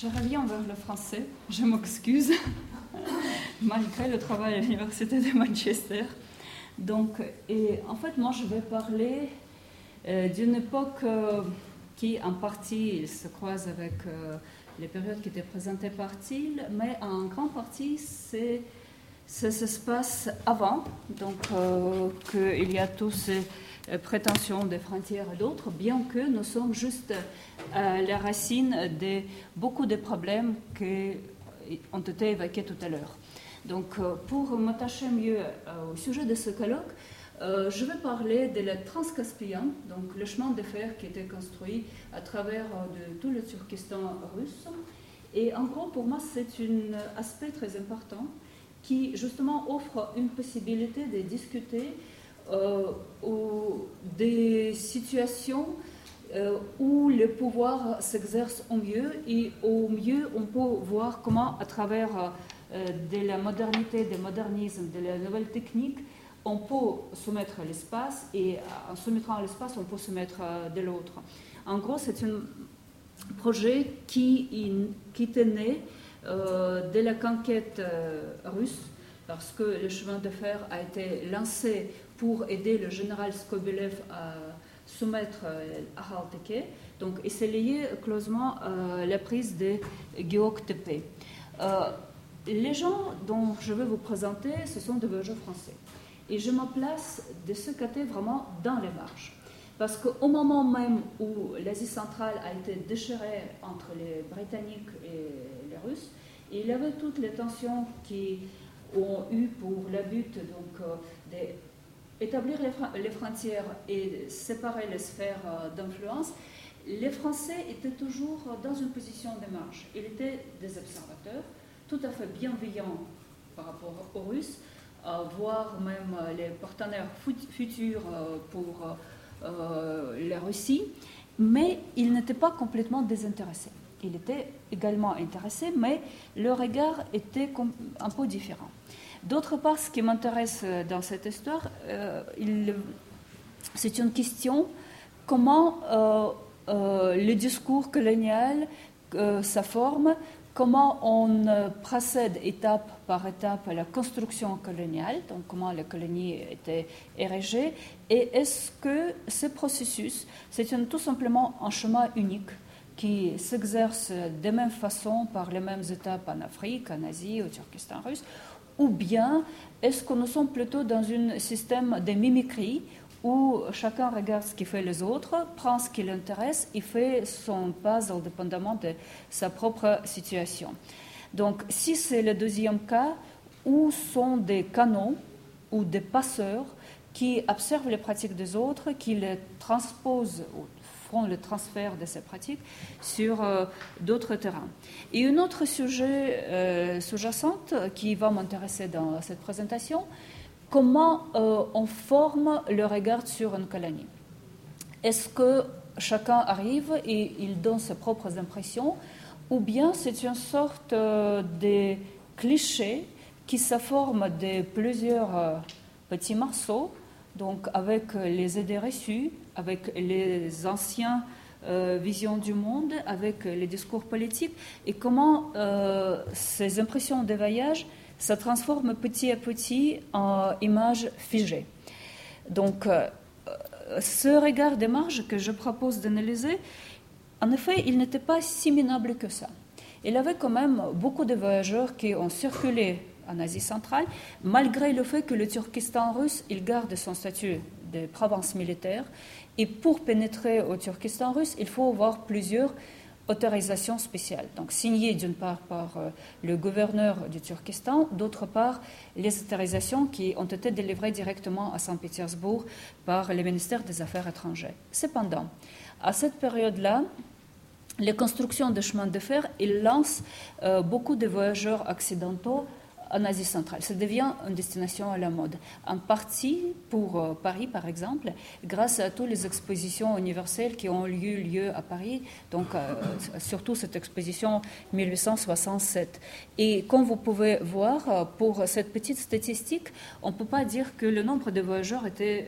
Je reviens vers le français, je m'excuse, malgré le travail à l'Université de Manchester. Donc, et en fait, moi, je vais parler euh, d'une époque euh, qui, en partie, se croise avec euh, les périodes qui étaient présentées par Thiel, mais en grande partie, c'est ça se passe avant, donc qu'il y a tous ces prétentions des frontières et d'autres, bien que nous sommes juste à la racine de beaucoup de problèmes qui ont été évoqués tout à l'heure. Donc, pour m'attacher mieux au sujet de ce colloque, euh, je vais parler de la Transcaspienne, donc le chemin de fer qui a été construit à travers euh, tout le Turkestan russe. Et en gros, pour moi, c'est un aspect très important qui justement offre une possibilité de discuter euh, des situations où le pouvoir s'exerce au mieux et au mieux on peut voir comment à travers de la modernité, des modernismes, de la nouvelle technique, on peut soumettre l'espace et en soumettant l'espace, on peut soumettre euh, de l'autre. En gros, c'est un projet qui, qui né euh, de la conquête euh, russe parce que le chemin de fer a été lancé pour aider le général Skobelev à soumettre Aralteke. Donc, et c'est lié closement à la prise de Gyeoktepe. les gens dont je vais vous présenter, ce sont des voyageurs français. Et je me place de ce côté vraiment dans les marges. Parce qu'au moment même où l'Asie centrale a été déchirée entre les Britanniques et les Russes, il y avait toutes les tensions qui ont eu pour le but donc, euh, d'établir les, frontières et séparer les sphères euh, d'influence. Les Français étaient toujours dans une position de marge. Ils étaient des observateurs, tout à fait bienveillants par rapport aux Russes, voire même euh, les partenaires futurs euh, pour euh, la Russie, mais il n'était pas complètement désintéressé. Il était également intéressé, mais le regard était un peu différent. D'autre part, ce qui m'intéresse dans cette histoire, c'est une question comment le discours colonial, sa forme, comment on euh, procède étape par étape à la construction coloniale, donc comment la colonie était érigée, et est-ce que ce processus, c'est tout simplement un chemin unique qui s'exerce de même façon par les mêmes étapes en Afrique, en Asie, au Turkestan russe, ou bien est-ce que nous sommes plutôt dans un système de mimicry où chacun regarde ce qui fait les autres, prend ce qui l'intéresse et fait son puzzle dépendamment de sa propre situation. Donc, si c'est le deuxième cas, où sont des canaux ou des passeurs qui observent les pratiques des autres, qui les transposent ou le transfert de ces pratiques sur euh, d'autres terrains. Et un autre sujet euh, sous-jacent qui va m'intéresser dans cette présentation, comment euh, on forme le regard sur une colonie. Est-ce que chacun arrive et il donne ses propres impressions, ou bien c'est une sorte de cliché qui se forme de plusieurs petits morceaux, donc avec les idées reçues, avec les anciens visions du monde, avec les discours politiques, et comment ces impressions de voyage ça transforme petit à petit en image figée. Donc, euh, ce regard des marges que je propose d'analyser, en effet, il n'était pas si minable que ça. Il y avait quand même beaucoup de voyageurs qui ont circulé en Asie centrale, malgré le fait que le Turkestan russe, il garde son statut de province militaire. Et pour pénétrer au Turkestan russe, il faut avoir plusieurs autorisation spéciale, donc signée d'une part par euh, le gouverneur du Turkestan, d'autre part les autorisations qui ont été délivrées directement à Saint-Pétersbourg par le ministère des Affaires étrangères. Cependant, à cette période-là, les constructions de chemins de fer, lancent euh, beaucoup de voyageurs occidentaux en Asie centrale. Ça devient une destination à la mode. En partie pour euh, Paris, par exemple, grâce à toutes les expositions universelles qui ont eu lieu à Paris, donc euh, surtout cette exposition 1867. Et comme vous pouvez voir, euh, pour cette petite statistique, on ne peut pas dire que le nombre de voyageurs était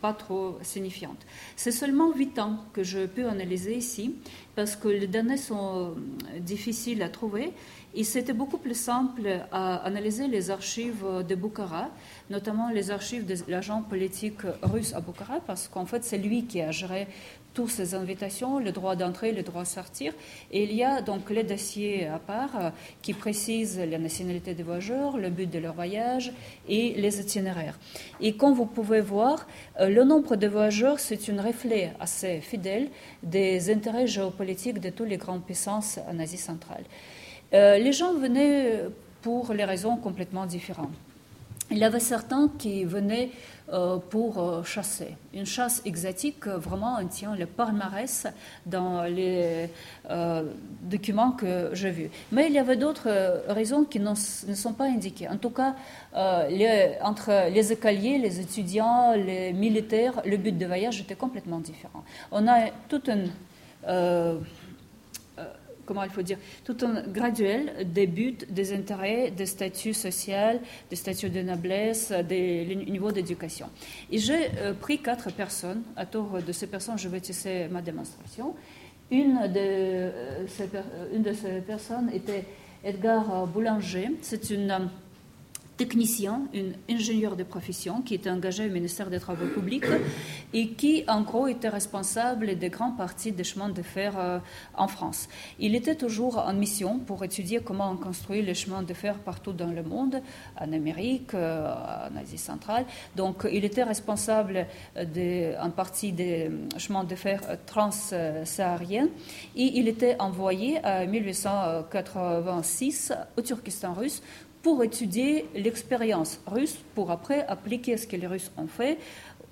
pas trop signifiante. C'est seulement 8 ans que je peux analyser ici parce que les données sont difficiles à trouver. Et c'était beaucoup plus simple à analyser les archives de Bukhara, notamment les archives de l'agent politique russe à Bukhara, parce qu'en fait, c'est lui qui a géré toutes ces invitations, le droit d'entrée, le droit de sortir. Et il y a donc les dossiers à part euh, qui précisent la nationalité des voyageurs, le but de leur voyage et les itinéraires. Et comme vous pouvez voir, euh, le nombre de voyageurs, c'est un reflet assez fidèle des intérêts géopolitiques de toutes les grandes puissances en Asie centrale. Euh, les gens venaient pour les raisons complètement différentes. Il y avait certains qui venaient euh, pour euh, chasser. Une chasse exotique, vraiment, on tient le palmarès dans les documents que j'ai vus. Mais il y avait d'autres raisons qui ne sont pas indiquées. En tout cas, entre les écoliers, les étudiants, les militaires, le but de voyage était complètement différent. On a toute une comment il faut dire, tout un graduel des buts, des intérêts, des statuts sociaux, des statuts de noblesse, des niveaux d'éducation. Et j'ai euh, pris quatre personnes. À tour de ces personnes, je vais tisser ma démonstration. Une de, euh, ces, une de ces personnes était Edgar Boulanger. C'est une technicien, un ingénieur de profession qui était engagé au ministère des Travaux publics et qui, en gros, était responsable des grandes parties des chemins de fer euh, en France. Il était toujours en mission pour étudier comment on construit les chemins de fer partout dans le monde, en Amérique, euh, en Asie centrale. Donc, il était responsable en partie des chemins de fer transsahariens et il était envoyé en 1886 au Turkestan russe pour étudier l'expérience russe, pour après appliquer ce que les Russes ont fait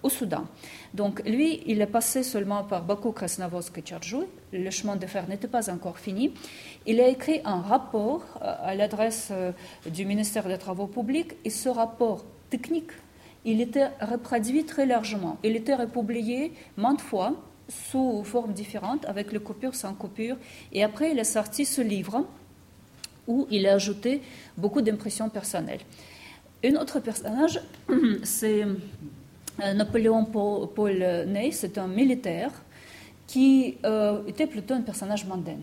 au Soudan. Donc lui, il est passé seulement par Bakou, Krasnovodsk et. Le chemin de fer n'était pas encore fini. Il a écrit un rapport euh, à l'adresse euh, du ministère des Travaux publics et ce rapport technique, il était reproduit très largement. Il était republié maintes fois sous formes différentes, avec les coupures, sans coupure. Et après, il a sorti ce livre où il a ajouté beaucoup d'impressions personnelles. Un autre personnage, c'est euh, Napoléon Paul Ney, c'est un militaire qui euh, était plutôt un personnage mondain.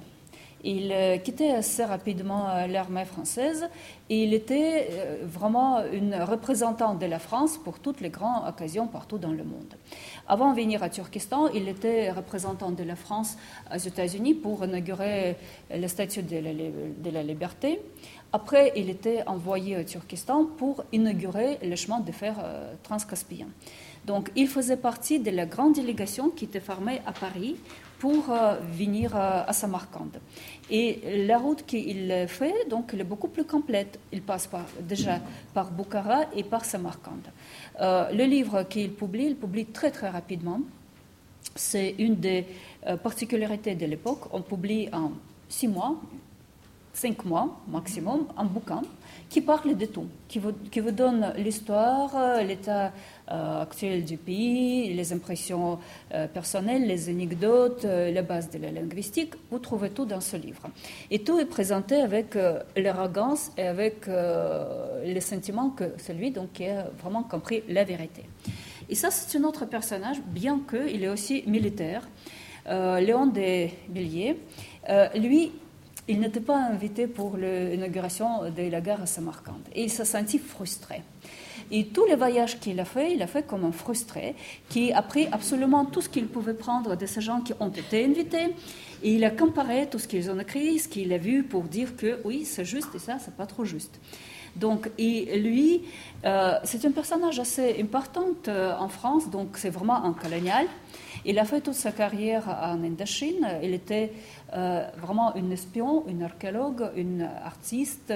Il euh, quittait assez rapidement l'armée française et il était vraiment une représentante de la France pour toutes les grandes occasions partout dans le monde. Avant de venir à Turkestan, il était représentant de la France aux États-Unis pour inaugurer le statut de la, liberté. Après, il était envoyé au Turkestan pour inaugurer le chemin de fer euh, transcaspien. Donc, il faisait partie de la grande délégation qui était formée à Paris pour euh, venir euh, à Samarcande. Et la route qu'il fait, donc, elle est beaucoup plus complète. Il passe déjà par Bukhara et par Samarcande. Euh, le livre qu'il publie, il publie très très rapidement. C'est une des particularités de l'époque. On publie en six mois, cinq mois maximum, un bouquin qui parle de tout, qui vous, qui vous donne l'histoire, euh, l'état euh, actuel du pays, les impressions euh, personnelles, les anecdotes, la base de la linguistique. Vous trouvez tout dans ce livre. Et tout est présenté avec l'arrogance et avec le sentiment que celui donc, qui a vraiment compris la vérité. Et ça, c'est un autre personnage, bien qu'il est aussi militaire. Léon des Béliers. lui, il n'était pas invité pour l'inauguration de la gare à Samarcande. Et il s'est senti frustré. Et tous les voyages qu'il a fait, il a fait comme un frustré, qui a pris absolument tout ce qu'il pouvait prendre de ces gens qui ont été invités. Et il a comparé tout ce qu'ils ont écrit, ce qu'il a vu pour dire que oui, c'est juste et ça, c'est pas trop juste. Donc, et lui, euh, c'est un personnage assez important euh, en France, donc c'est vraiment un colonial. Il a fait toute sa carrière en Indochine. Il était euh, vraiment un espion, un archéologue, un artiste,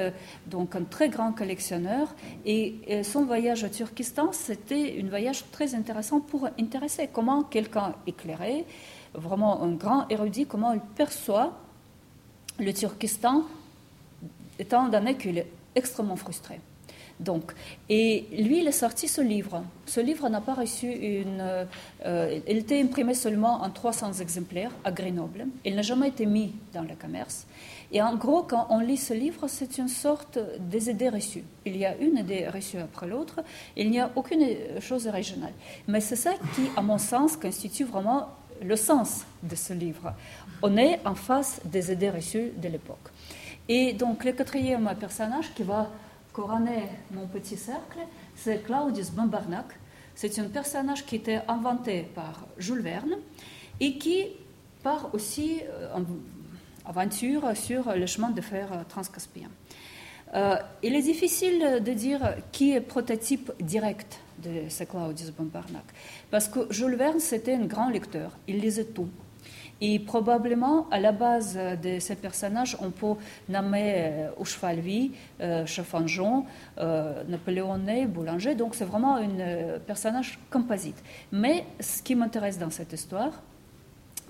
donc un très grand collectionneur. Et, son voyage au Turkestan, c'était un voyage très intéressant pour intéresser comment quelqu'un éclairé, vraiment un grand érudit, comment il perçoit le Turkestan, étant donné qu'il est extrêmement frustré. Donc, et lui, il a sorti ce livre. Ce livre n'a pas reçu une. Euh, il était imprimé seulement en 300 exemplaires à Grenoble. Il n'a jamais été mis dans le commerce. Et en gros, quand on lit ce livre, c'est une sorte des idées reçues. Il y a une idée reçue après l'autre. Il n'y a aucune chose originale. Mais c'est ça qui, à mon sens, constitue vraiment le sens de ce livre. On est en face des idées reçues de l'époque. Et donc le quatrième personnage qui va couronner mon petit cercle, c'est Claudius Bombarnac. C'est un personnage qui était inventé par Jules Verne et qui part aussi en aventure sur le chemin de fer transcaspien. Euh, il est difficile de dire qui est prototype direct de ce Claudius Bombarnac, parce que Jules Verne, c'était un grand lecteur, il lisait tout. Et probablement, à la base de ces personnages, on peut nommer Ouchefalvi, euh, Cheffanjon, euh, Napoléon Boulanger. Donc, c'est vraiment un euh, personnage composite. Mais ce qui m'intéresse dans cette histoire,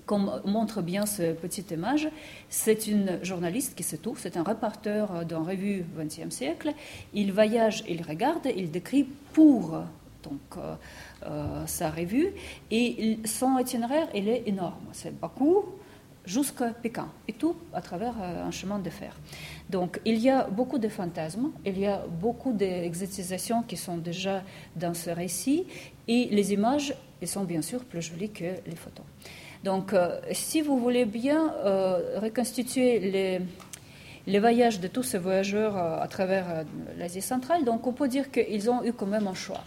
comme montre bien ce petit image, c'est une journaliste qui sait tout, c'est un reporter d'une revue 20e siècle. Il voyage, il regarde, il décrit pour donc, euh, euh, sa revue et son itinéraire, il est énorme. C'est Bakou jusqu'à Pékin et tout à travers euh, un chemin de fer. Donc il y a beaucoup de fantasmes, il y a beaucoup d'exotisations qui sont déjà dans ce récit et les images elles sont bien sûr plus jolies que les photos. Donc, euh, si vous voulez bien euh, reconstituer les, les, voyages de tous ces voyageurs euh, à travers l'Asie centrale, donc on peut dire qu'ils ont eu quand même un choix.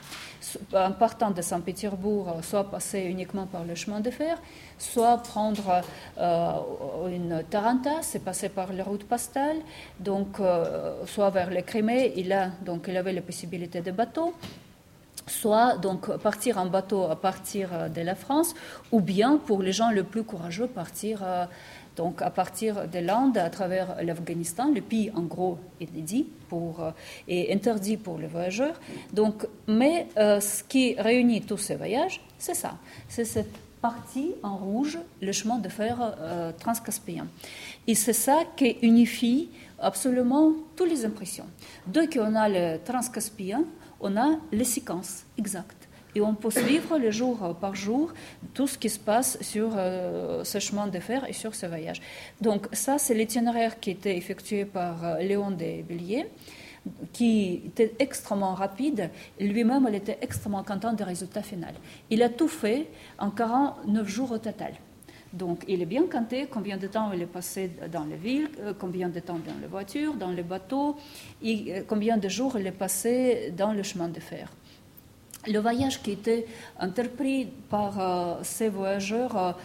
En partant de Saint-Pétersbourg, soit passer uniquement par le chemin de fer, soit prendre une Taranta, c'est passer par la route postale, donc soit vers le Crimée, il, a, donc, il avait la possibilité de bateau, soit donc partir en bateau à partir euh, de la France, ou bien pour les gens les plus courageux partir euh, donc à partir de l'Inde à travers l'Afghanistan. Le pays en gros est euh, interdit pour les voyageurs. Donc, mais ce qui réunit tous ces voyages, c'est ça, c'est cette partie en rouge, le chemin de fer transcaspien. Et c'est ça qui unifie absolument toutes les impressions. Dès qu'on a le transcaspien, on a les séquences exactes. Et on peut suivre le jour par jour tout ce qui se passe sur euh, ce chemin de fer et sur ce voyage. Donc ça, c'est l'itinéraire qui était effectué par euh, Léon de Bélier, qui était extrêmement rapide. Lui-même, il était extrêmement content du résultat final. Il a tout fait en 49 jours au total. Donc, il est bien compté combien de temps il est passé dans les villes, euh, combien de temps dans les voitures, dans les bateaux, et euh, combien de jours il est passé dans le chemin de fer. Le voyage qui était entrepris par euh, ces voyageurs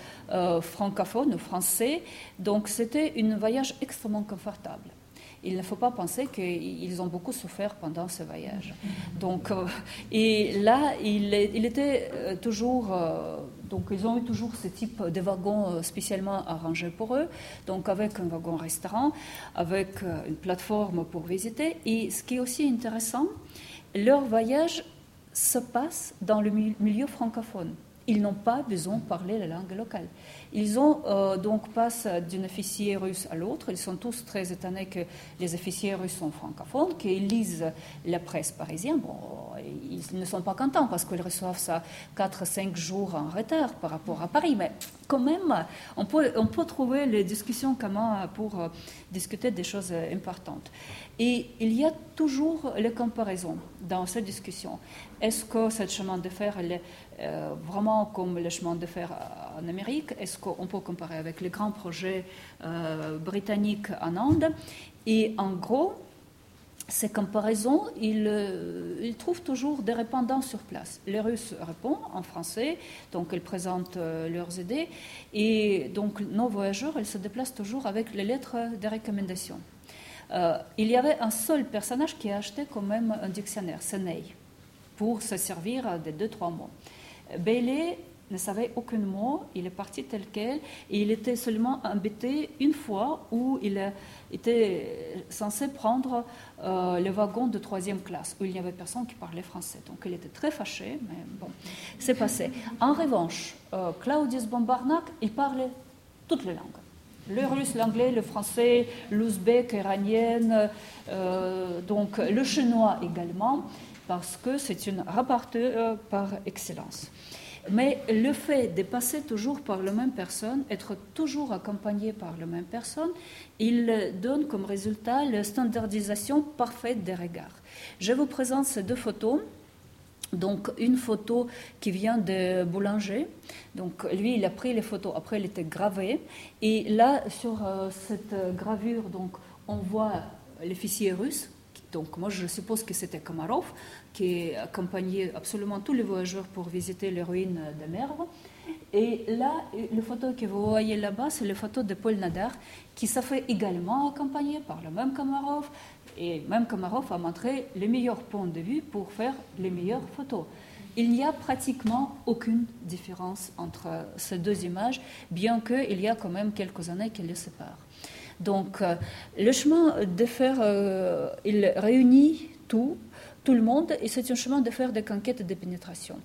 francophones, français, donc c'était un voyage extrêmement confortable il ne faut pas penser qu'ils ont beaucoup souffert pendant ce voyage. Donc, euh, et là, il, il était euh, toujours, euh, donc ils ont eu toujours ce type de wagon spécialement arrangé pour eux, donc avec un wagon restaurant, avec une plateforme pour visiter. Et ce qui est aussi intéressant, leur voyage se passe dans le milieu francophone. Ils n'ont pas besoin de parler la langue locale. Ils ont euh, donc passent d'un officier russe à l'autre. Ils sont tous très étonnés que les officiers russes sont francophones, qu'ils lisent la presse parisienne. Bon, ils ne sont pas contents parce qu'ils reçoivent ça 4-5 jours en retard par rapport à Paris. Mais quand même, on peut, on peut trouver les discussions comment pour euh, discuter des choses importantes. Et il y a toujours les comparaisons dans cette discussion. Est-ce que ce chemin de fer est euh, vraiment comme le chemin de fer en Amérique Est-ce qu'on peut comparer avec les grands projets euh, britanniques en Inde Et en gros, ces comparaisons, ils, euh, trouvent toujours des répondants sur place. Les Russes répondent en français, donc ils présentent leurs idées, et donc nos voyageurs, ils se déplacent toujours avec les lettres de recommandation. il y avait un seul personnage qui a acheté quand même un dictionnaire, Ney, pour se servir des deux, trois mots. Bailey ne savait aucun mot, il est parti tel quel, et il était seulement embêté une fois où il était censé prendre euh, le wagon de troisième classe, où il n'y avait personne qui parlait français. Donc il était très fâché, mais bon, c'est passé. En revanche, euh, Claudius Bombarnac, il parlait toutes les langues. Le russe, l'anglais, le français, l'ouzbek, iranienne, euh, donc le chinois également parce que c'est une rapporteur par excellence. Mais le fait de passer toujours par la même personne, être toujours accompagné par la même personne, il donne comme résultat la standardisation parfaite des regards. Je vous présente ces deux photos. Donc une photo qui vient de Boulanger. Donc lui, il a pris les photos. Après, elle était gravée. Et là, sur cette gravure, donc on voit les russes. Donc moi, je suppose que c'était Komarov qui accompagnait absolument tous les voyageurs pour visiter les ruines de Merve. Et là, les photos que vous voyez là-bas, c'est les photos de Paul Nader, qui s'est fait également accompagner par le même Komarov. Et même Komarov a montré les meilleurs points de vue pour faire les meilleures photos. Il n'y a pratiquement aucune différence entre ces deux images, bien qu'il y a quand même quelques années qui les séparent. Donc, euh, le chemin de fer, euh, il réunit tout, tout le monde, et c'est un chemin de fer de conquête de pénétration.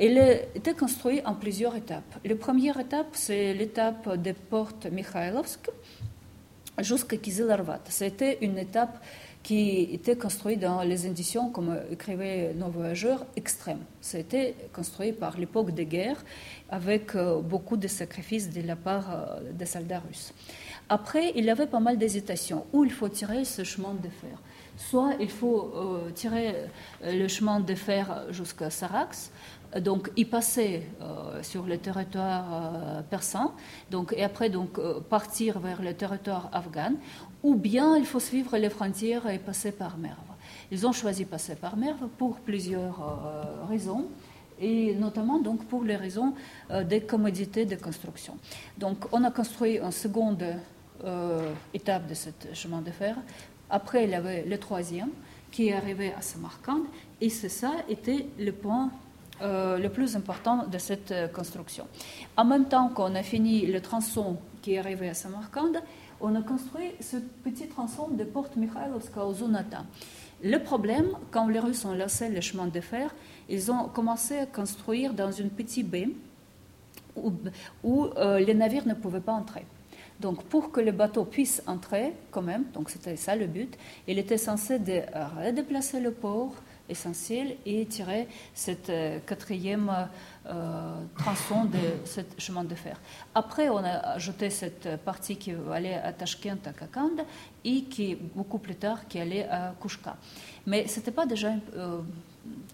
Il été construit en plusieurs étapes. La première étape, c'est l'étape des portes Mikhailovsk jusqu'à Kizilarvat. C'était une étape qui était construite dans les inditions, comme écrivait nos voyageurs, extrêmes. C'était construit par l'époque des guerres, avec euh, beaucoup de sacrifices de la part des soldats russes. Après, il y avait pas mal d'hésitations. Où il faut tirer ce chemin de fer? Soit il faut euh, tirer euh, le chemin de fer jusqu'à Sarax, donc y passer euh, sur le territoire persan, donc, et après donc, partir vers le territoire afghan, ou bien il faut suivre les frontières et passer par Merve. Ils ont choisi passer par Merve pour plusieurs raisons et notamment donc pour les raisons des commodités de construction. Donc on a construit une seconde euh, étape de ce chemin de fer. Après, il y avait le troisième qui est arrivé à Samarkand, et c'est ça était le point euh, le plus important de cette euh, construction. En même temps qu'on a fini le tronçon qui est arrivé à Samarkand, on a construit ce petit tronçon de Porte Mikhailovska au Zunata. Le problème, quand les Russes ont laissé le chemin de fer, ils ont commencé à construire dans une petite baie où, où les navires ne pouvaient pas entrer. Donc pour que le bateau puisse entrer quand même, donc c'était ça le but, il était censé de redéplacer le port essentiel et tirer cette euh, quatrième euh, tronçon de ce chemin de fer. Après, on a ajouté cette partie qui allait à Tashkent, à Kakand, et qui, beaucoup plus tard, qui allait à Kushka. Mais ce n'était pas déjà euh,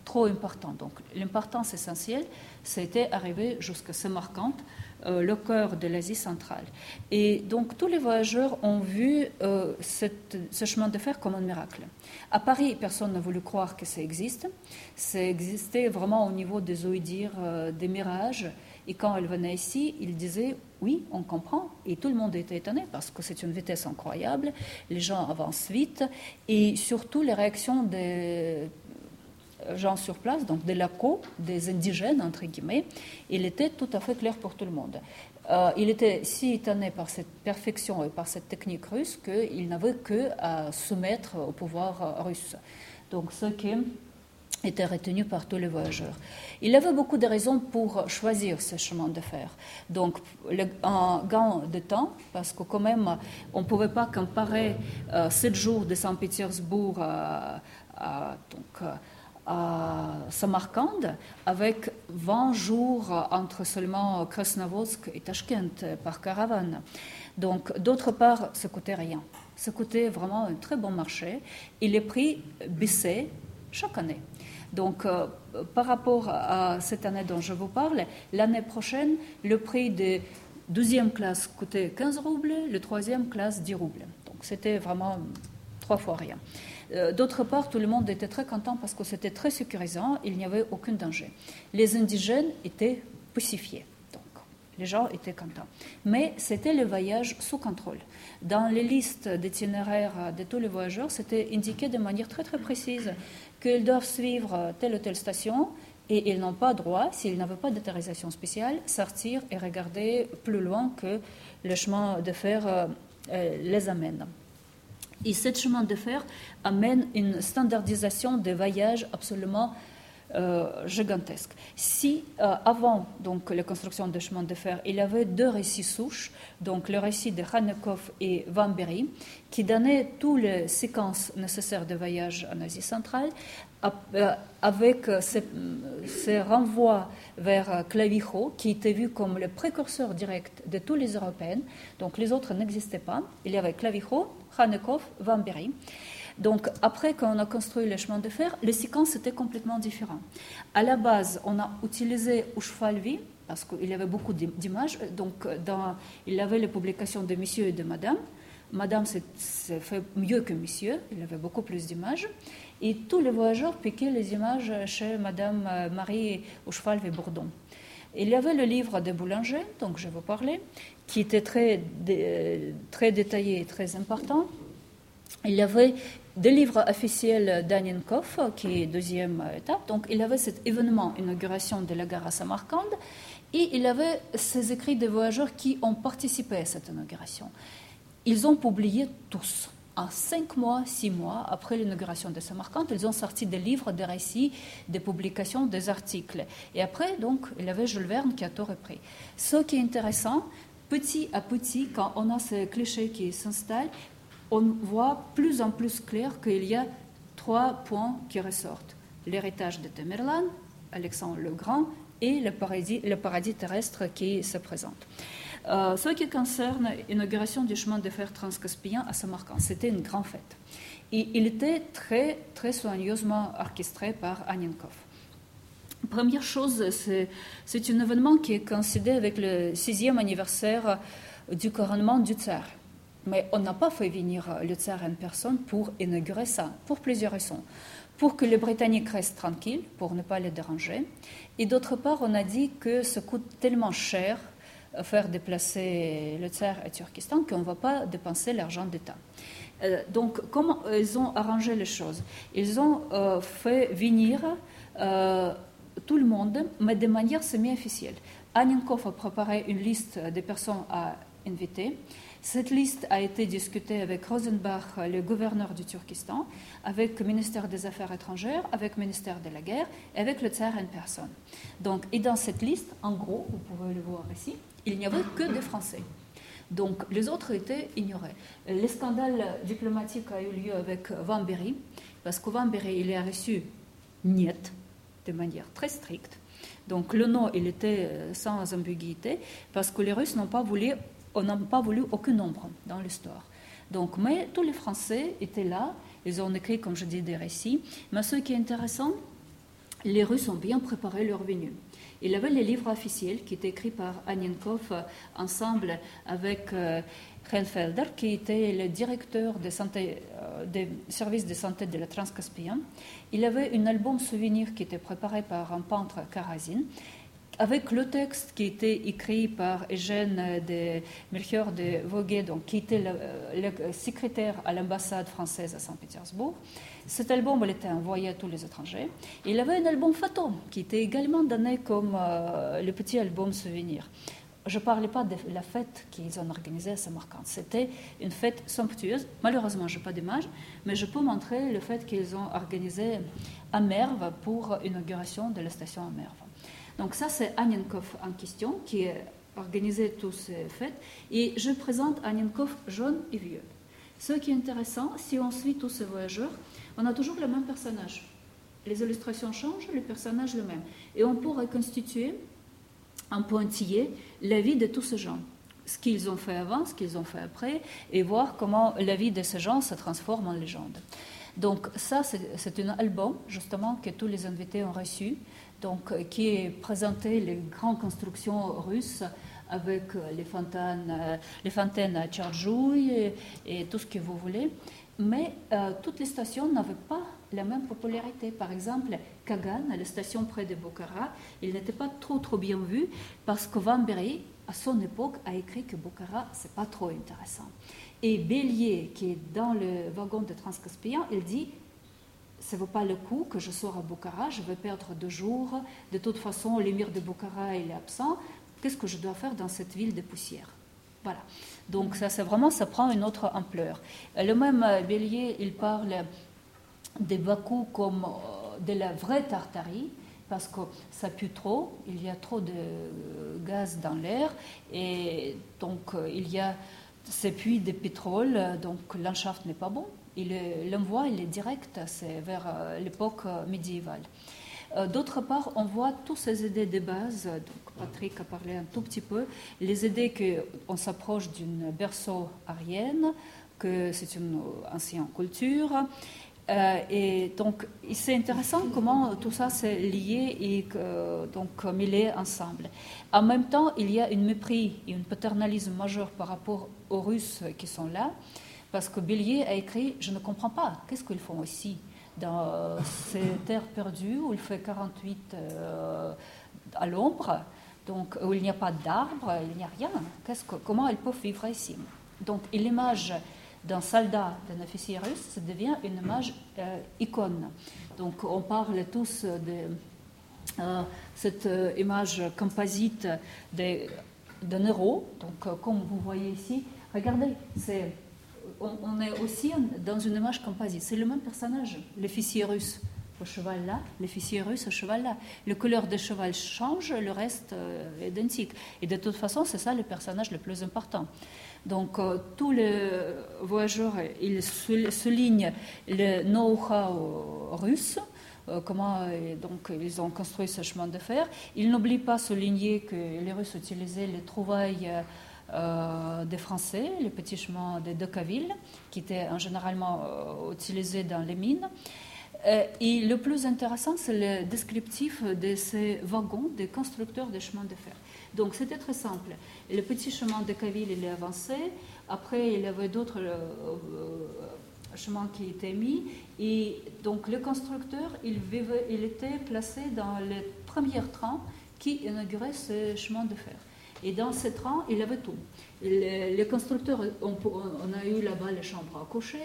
trop important. Donc l'importance essentielle, c'était arriver jusqu'à Samarkand, euh, le cœur de l'Asie centrale. Et donc tous les voyageurs ont vu euh, ce chemin de fer comme un miracle. À Paris, personne n'a voulu croire que ça existe. Ça existait vraiment au niveau des oïdires, euh, des mirages. Et quand elle venait ici, ils disaient oui, on comprend. Et tout le monde était étonné parce que c'est une vitesse incroyable. Les gens avancent vite. Et surtout, les réactions des gens sur place, donc des locaux, des indigènes, entre guillemets, il était tout à fait clair pour tout le monde. Euh, il était si étonné par cette perfection et par cette technique russe qu'il n'avait que à soumettre au pouvoir euh, russe. Donc ce qui était retenu par tous les voyageurs. Il avait beaucoup de raisons pour choisir ce chemin de fer. Donc, un gain de temps, parce que quand même, on ne pouvait pas comparer euh, sept jours de Saint-Pétersbourg à, donc, à Samarkand avec 20 jours entre seulement Krasnovodsk et Tashkent par caravane. Donc, d'autre part, ça coûtait rien. Ça coûtait vraiment un très bon marché et les prix baissaient chaque année. Donc, euh, par rapport à cette année dont je vous parle, l'année prochaine, le prix de deuxième classe coûtait 15 roubles, le troisième classe 10 roubles. Donc, c'était vraiment trois fois rien. Euh, d'autre part, tout le monde était très content parce que c'était très sécurisant, il n'y avait aucun danger. Les indigènes étaient pacifiés, donc les gens étaient contents. Mais c'était le voyage sous contrôle. Dans les listes d'itinéraires de tous les voyageurs, c'était indiqué de manière très très précise qu'ils doivent suivre telle ou telle station et ils n'ont pas droit, s'ils n'avaient pas d'autorisation spéciale, sortir et regarder plus loin que le chemin de fer euh, euh, les amène. Et ce chemin de fer amène une standardisation des voyages absolument euh, gigantesque. Si euh, avant donc la construction des chemins de fer, il y avait deux récits souches, donc le récit de Khanekov et Van Berry, qui donnaient toutes les séquences nécessaires de voyage en Asie centrale, euh, avec ces, renvois vers Clavijo, qui était vu comme le précurseur direct de tous les Européens, donc les autres n'existaient pas. Il y avait Clavijo, Khanekov, Van Berry. Donc, après, quand on a construit les chemins de fer, les séquences étaient complètement différentes. À la base, on a utilisé Ushfalvi, parce qu'il y avait beaucoup d'images. Donc, dans, il y avait les publications de Monsieur et de Madame. Madame s'est fait mieux que Monsieur, il avait beaucoup plus d'images. Et tous les voyageurs piquaient les images chez Madame euh, Marie Ushfalvi Bourdon. Il y avait le livre de Boulanger, dont je vous parlais, qui était très, très détaillé et très important. Il y avait des livres officiels d'Anienkov, qui est deuxième étape. Donc, il y avait cet événement, inauguration de la gare à Samarkand, et il y avait ces écrits des voyageurs qui ont participé à cette inauguration. Ils ont publié tous. En cinq mois, six mois après l'inauguration de Samarkand, ils ont sorti des livres, des récits, des publications, des articles. Et après, donc, il y avait Jules Verne qui a tout repris. Ce qui est intéressant, petit à petit, quand on a ces clichés qui s'installent, on voit plus en plus clair qu'il y a trois points qui ressortent. L'héritage de Tamerlan, Alexandre le Grand et le paradis, terrestre qui se présente. Euh, ce qui concerne l'inauguration du chemin de fer transcaspien à Samarkand, c'était une grande fête. Et il était très, très soigneusement orchestré par Anienkov. Première chose, c'est un événement qui est coïncidé avec le sixième anniversaire du couronnement du tsar. Mais on n'a pas fait venir le tsar en personne pour inaugurer ça, pour plusieurs raisons. Pour que les Britanniques restent tranquilles, pour ne pas les déranger. Et d'autre part, on a dit que ça coûte tellement cher faire déplacer le tsar à Turkestan qu'on ne va pas dépenser l'argent d'État. Euh, donc, comment ils ont arrangé les choses? Ils ont euh, fait venir euh, tout le monde, mais de manière semi-officielle. Anienkov a préparé une liste des personnes à inviter. Cette liste a été discutée avec Rosenbach, le gouverneur du Turkestan, avec le ministère des Affaires étrangères, avec le ministère de la Guerre et avec le tsar en personne. Donc, et dans cette liste, en gros, vous pouvez le voir ici, il n'y avait que des Français. Donc les autres étaient ignorés. Le scandale diplomatique a eu lieu avec Van Berry, parce que Van Berry, il a reçu niet de manière très stricte. Donc le nom, il était euh, sans ambiguïté, parce que les Russes n'ont pas voulu, n'ont pas voulu aucun nombre dans l'histoire. Donc, mais tous les Français étaient là, ils ont écrit, comme je dis, des récits. Mais ce qui est intéressant, les Russes ont bien préparé leur venue. Il avait les livres officiels qui étaient écrits par Anienkov euh, ensemble avec euh, qui était le directeur euh, des services de santé de la Transcaspienne. Il avait un album souvenir qui était préparé par un peintre Karazin avec le texte qui était écrit par Eugène de Melchior de Voguet, donc, qui était le secrétaire à l'ambassade française à Saint-Pétersbourg. Cet album il était envoyé à tous les étrangers. Il avait un album fantôme qui était également donné comme euh, le petit album souvenir. Je ne parlais pas de la fête qu'ils ont organisée à Samarkand. C'était une fête somptueuse. Malheureusement, je n'ai pas d'image, mais je peux montrer le fait qu'ils ont organisé à Merve pour l'inauguration de la station à Merve. Donc ça, c'est Anienkov en question qui a organisé toutes ces fêtes. Et je présente Anienkov jeune et vieux. Ce qui est intéressant, si on suit tous ces voyageurs, on a toujours le même personnage. Les illustrations changent, le personnage le même. Et on peut reconstituer en pointillé la vie de tous ces gens. Ce qu'ils ont fait avant, ce qu'ils ont fait après, et voir comment la vie de ces gens se transforme en légende. Donc ça, c'est un album justement que tous les invités ont reçu, donc qui est présenté les grandes constructions russes avec les fontaines, euh, les fontaines à et, tout ce que vous voulez. Mais euh, toutes les stations n'avaient pas la même popularité. Par exemple, Kagan, la station près de Bokhara, il n'était pas trop trop bien vu parce que Van à son époque, a écrit que Bokhara, c'est pas trop intéressant. Et Bélier, qui est dans le wagon de Transcaspien, il dit ça ne vaut pas le coup que je sois à Bokhara, je vais perdre deux jours. De toute façon, l'émir de Bokhara il est absent qu'est-ce que je dois faire dans cette ville de poussière? Voilà. Donc ça, c'est vraiment, ça prend une autre ampleur. Le même euh, Bélier, il parle des Bakou comme euh, de la vraie Tartarie, parce que ça pue trop, il y a trop de euh, gaz dans l'air, et donc il y a ces puits de pétrole, donc l'anschaft n'est pas bon. L'envoi, il est direct, c'est vers l'époque médiévale. Euh, d'autre part, on voit toutes ces idées de base, donc Patrick a parlé un tout petit peu, les idées qu'on s'approche d'une berceau arienne, que c'est une ancienne culture. Euh, et donc, c'est intéressant comment tout ça s'est lié et que, donc mêlé ensemble. En même temps, il y a une mépris et un paternalisme majeur par rapport aux Russes qui sont là, parce que Bélier a écrit Je ne comprends pas, qu'est-ce qu'ils font ici dans ces terres perdues où il fait 48 euh, à l'ombre, donc où il n'y a pas d'arbres, il n'y a rien. Que, comment ils peuvent vivre ici? Donc, l'image d'un soldat, d'un officier russe, ça devient une image euh, icône. Donc, on parle tous de euh, cette image composite d'un héros. Donc, comme vous voyez ici, regardez, c'est on, est aussi dans une image composite. C'est le même personnage, l'officier russe au cheval là, l'officier russe au cheval là. Le couleur du cheval change, le reste euh, est identique. Et de toute façon, c'est ça le personnage le plus important. Donc, euh, tous les voyageurs, ils soulignent le know-how russe, euh, comment donc, ils ont construit ce chemin de fer. Ils n'oublient pas souligner que les Russes utilisaient les trouvailles euh, des Français, les petits chemins de Decaville, qui étaient généralement euh, utilisés dans les mines. Euh, et le plus intéressant, c'est le descriptif de ces wagons des constructeurs de chemins de fer. Donc c'était très simple. Le petit chemin de Caville, il est avancé. Après, il y avait d'autres chemins qui étaient mis. Et donc le constructeur, il, il était placé dans les premiers trains qui inauguraient ce chemin de fer. Et dans ce train, il avait tout. Les, constructeurs, on, a eu là-bas les chambres à coucher,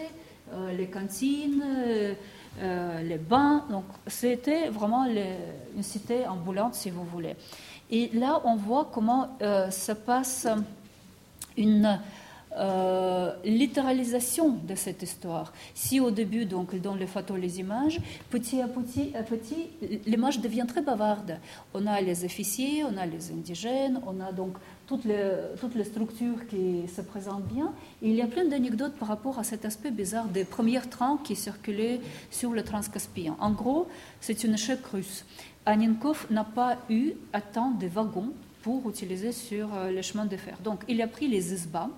euh, les cantines, euh, les bains. Donc, c'était vraiment une cité ambulante, si vous voulez. Et là, on voit comment euh, se passe une euh, littéralisation de cette histoire. Si au début, donc, dans les photos, les images, petit à petit, à petit l'image devient très bavarde. On a les officiers, on a les indigènes, on a donc toutes les, toutes les structures qui se présentent bien. il y a plein d'anecdotes par rapport à cet aspect bizarre des premiers trains qui circulaient sur le transcaspien. En gros, c'est une échec russe. Aninkov n'a pas eu à temps de wagons pour utiliser sur euh, les chemins de fer. Donc, il a pris les isbas,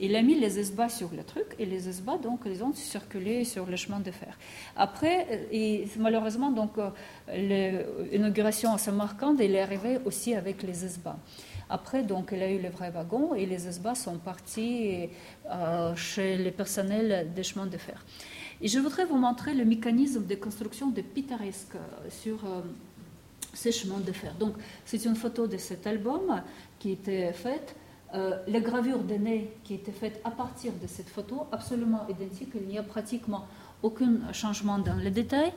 il a mis les esbats sur le truc et les esbats, donc, ils ont circulé sur le chemin de fer. Après, euh, et malheureusement, donc, euh, l'inauguration à Samarcande, il est arrivé aussi avec les esbats. Après, donc, il a eu les vrais wagons et les esbats sont partis euh, chez les personnels des chemins de fer. Et je voudrais vous montrer le mécanisme de construction de pittoresque sur ces chemins de fer. Donc, c'est une photo de cet album qui était faite euh, les gravures de nez qui étaient faites à partir de cette photo, absolument identiques, il n'y a pratiquement aucun changement dans les détails.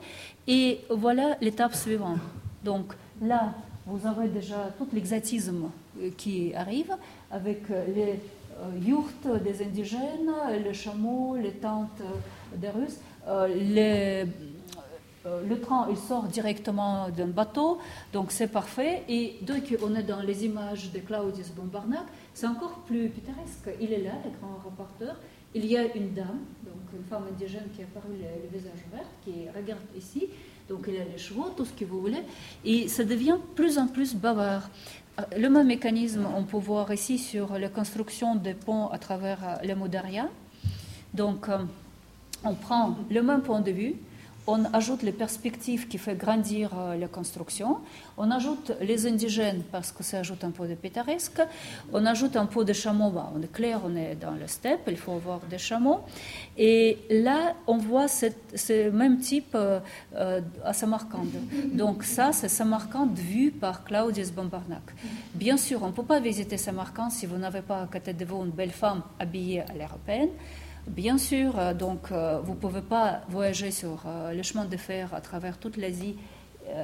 Et voilà l'étape suivante. Donc là, vous avez déjà tout l'exotisme euh, qui arrive avec euh, les yurts des indigènes, les chameaux, les tentes des Russes, le train, il sort directement d'un bateau, donc c'est parfait. Et dès qu'on est dans les images de Claudius Bombarnac, c'est encore plus pittoresque. Il est là, le grand reporter. Il y a une dame, donc une femme indigène qui a paru le, visage vert, qui regarde ici. Donc il a les chevaux, tout ce que vous voulez. Et ça devient plus en plus bavard. Euh, le même mécanisme, on peut voir ici sur la construction des ponts à travers euh, le Modaria. Donc, on prend le même point de vue, on ajoute les perspectives qui font grandir euh, la construction, on ajoute les indigènes parce que ça ajoute un peu de pittoresque, on ajoute un peu de chameaux, bah, on est clair, on est dans le steppe, il faut avoir des chameaux, et là on voit ce même type euh, euh, à Samarcande. Donc ça, c'est Samarcande vu par Claudius Bombarnac. Bien sûr, on ne peut pas visiter Samarcande si vous n'avez pas à côté de vous une belle femme habillée à l'européenne. Bien sûr, euh, donc, euh, vous ne pouvez pas voyager sur euh, le chemin de fer à travers toute l'Asie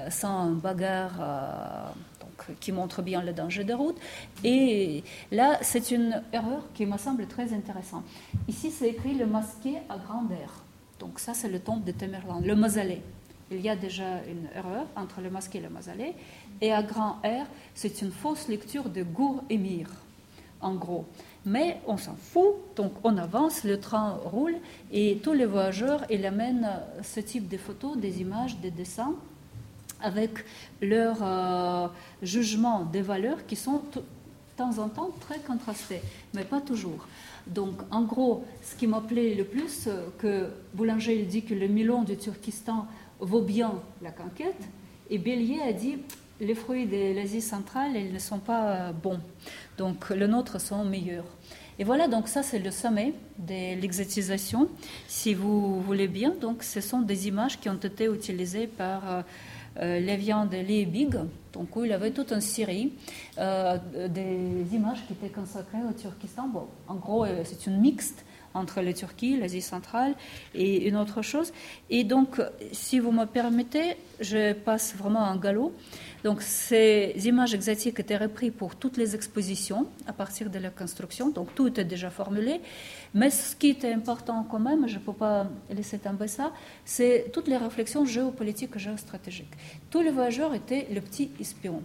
sans un bagarre qui montre bien le danger de route. Et là, c'est une erreur qui me semble très intéressante. Ici, c'est écrit le masqué à grand air. Donc ça, c'est le tombe de Temerland, le mausolée. Il y a déjà une erreur entre le masqué et le mausolée. Et à grand air, c'est une fausse lecture de Gour Émir, en gros. Mais on s'en fout, donc on avance, le train roule et tous les voyageurs ils amènent ce type de photos, des images, des dessins avec leur euh, jugement des valeurs qui sont temps en temps très contrasté, mais pas toujours. Donc, en gros, ce qui m'appelait le plus, euh, que Boulanger il dit que le Milan du Turkestan vaut bien la conquête, et Bélier a dit les fruits de l'Asie centrale, ils ne sont pas euh, bons. Donc, les nôtres sont meilleurs. Et voilà, donc ça c'est le sommet de l'exotisation, si vous voulez bien. Donc, ce sont des images qui ont été utilisées par euh, euh, Lévian de Liebig, donc il avait toute une série des images qui étaient consacrées au Turkestan. Bon, en gros, c'est une mixte entre la Turquie, l'Asie centrale et une autre chose. Et donc, si vous me permettez, je passe vraiment en galop. Donc, ces images exotiques étaient reprises pour toutes les expositions à partir de la construction. Donc, tout était déjà formulé. Mais ce qui était important quand même, je ne peux pas laisser tomber ça, c'est toutes les réflexions géopolitiques et géostratégiques. Tous les voyageurs étaient le petit espion.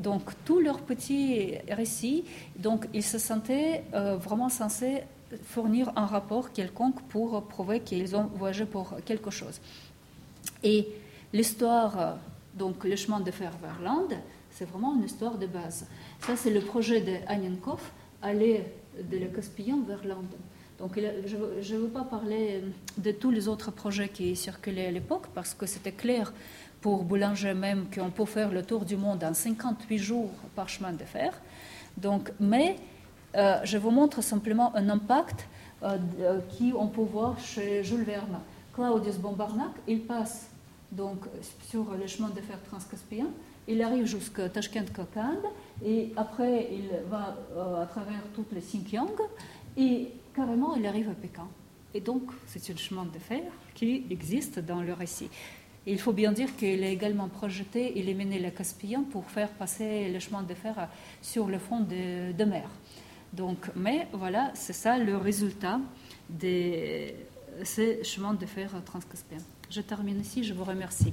Donc, tous leurs petits récits, donc, ils se sentaient euh, vraiment censés fournir un rapport quelconque pour prouver qu'ils ont voyagé pour quelque chose. Et l'histoire, donc le chemin de fer vers l'Inde, c'est vraiment une histoire de base. Ça, c'est le projet de Anenkov, aller de la Caspian vers l'Inde. Donc, je ne veux pas parler de tous les autres projets qui circulaient à l'époque, parce que c'était clair pour Boulanger même qu'on peut faire le tour du monde en 58 jours par chemin de fer. Donc, mais euh, je vous montre simplement un impact euh, euh, qui on peut voir chez Jules Verne. Claudius Bombarnac, il passe donc sur le chemin de fer transcaspien, il arrive jusqu'à Tashkent Kokand et après il va à travers toutes les Xinjiang et carrément il arrive à Pékin. Et donc c'est un chemin de fer qui existe dans le récit. il faut bien dire qu'il est également projeté éliminer le Caspien pour faire passer le chemin de fer sur le fond de, mer. Donc, mais voilà, c'est ça le résultat de ces chemins de fer transcaspien. Je termine ici, je vous remercie.